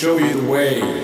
show you the way.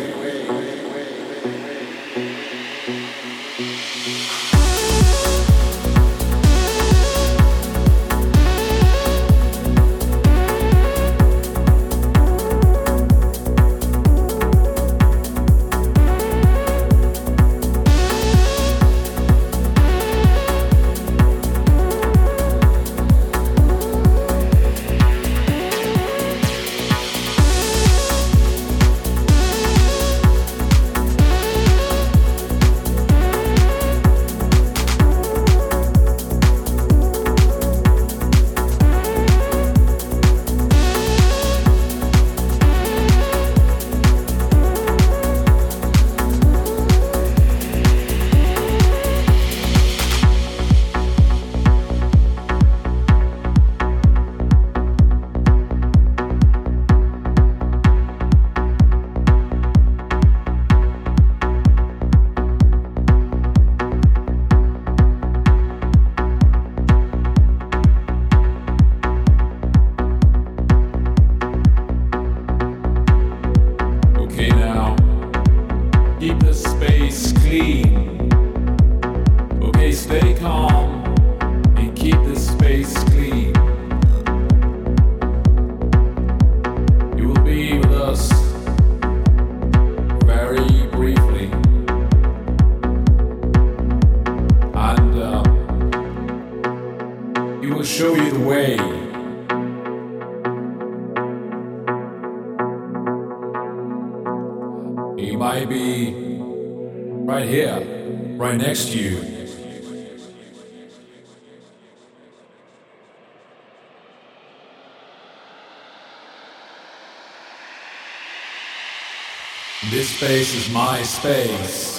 Space is my space.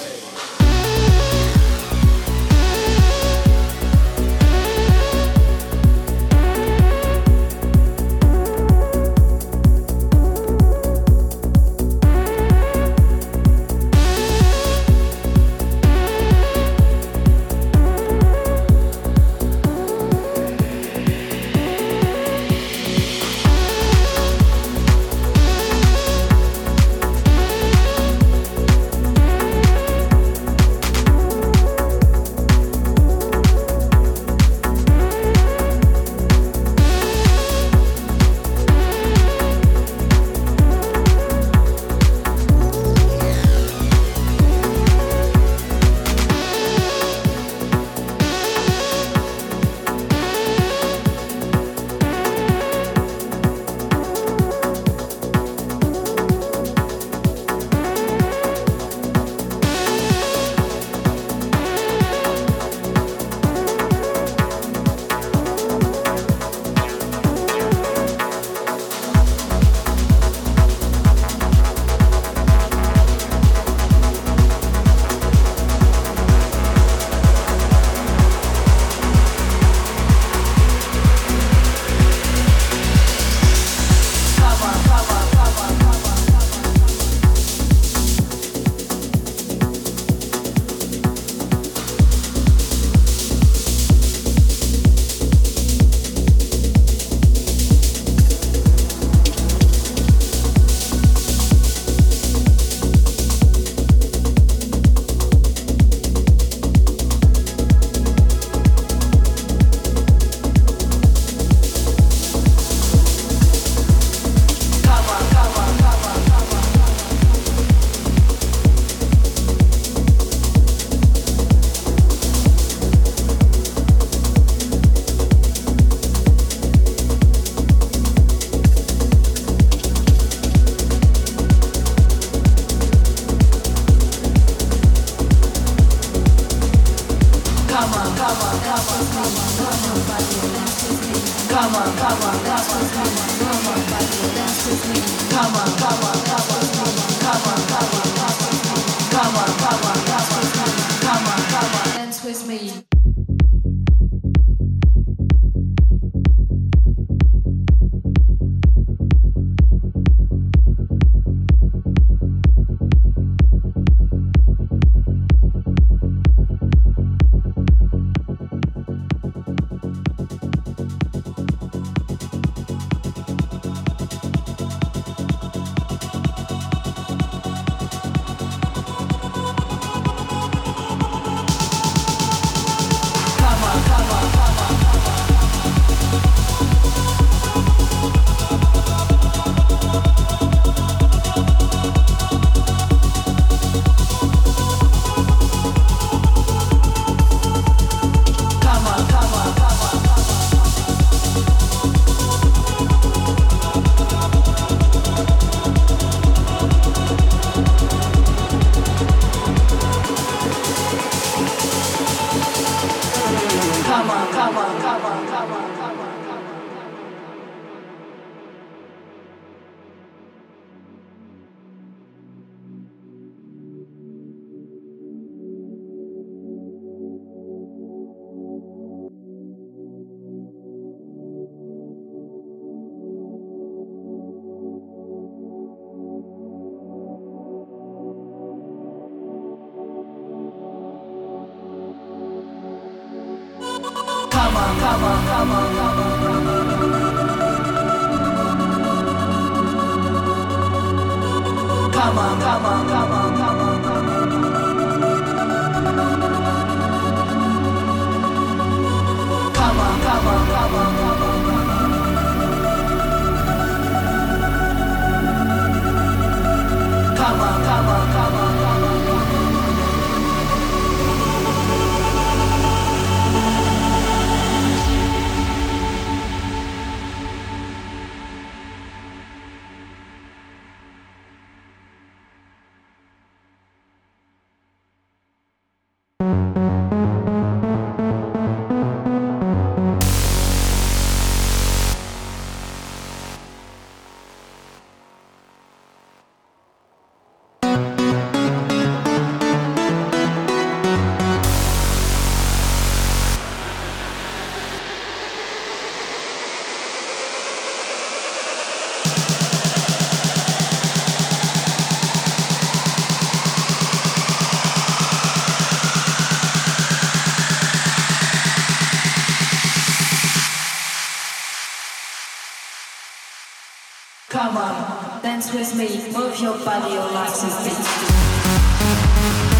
With me, move your body, your legs and feet.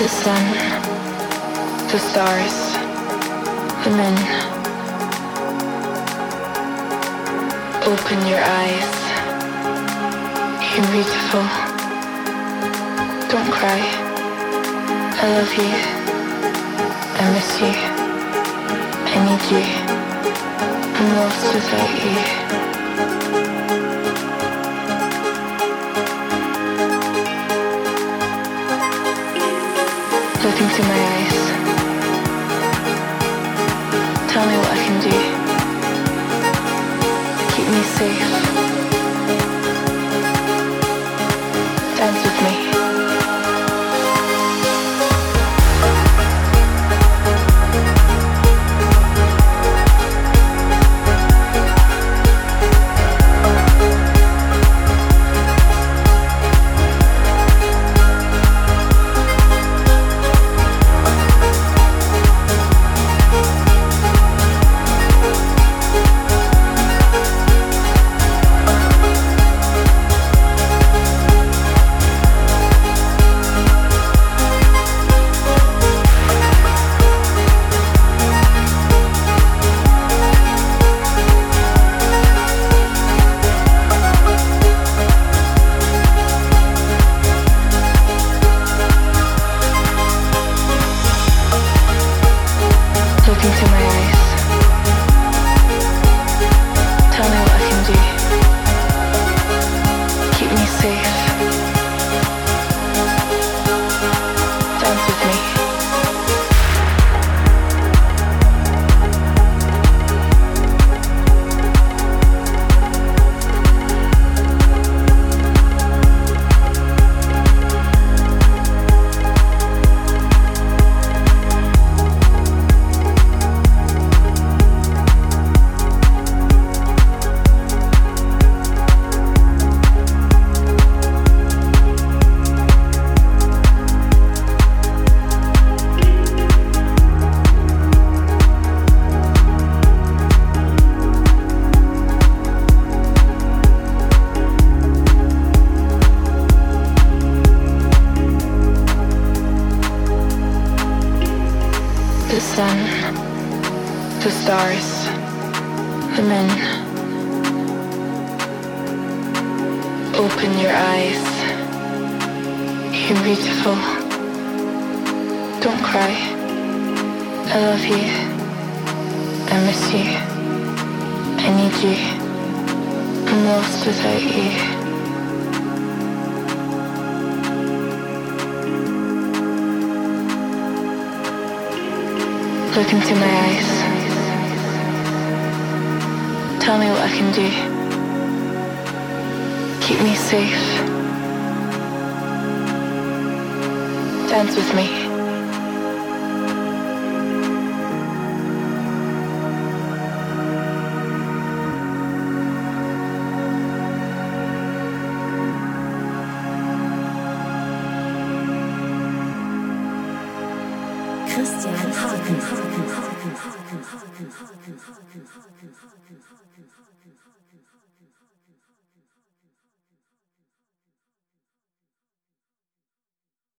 the sun, the stars, the moon. Open your eyes. You're beautiful. Don't cry. I love you. I miss you. I need you. I'm lost without you. into my eyes.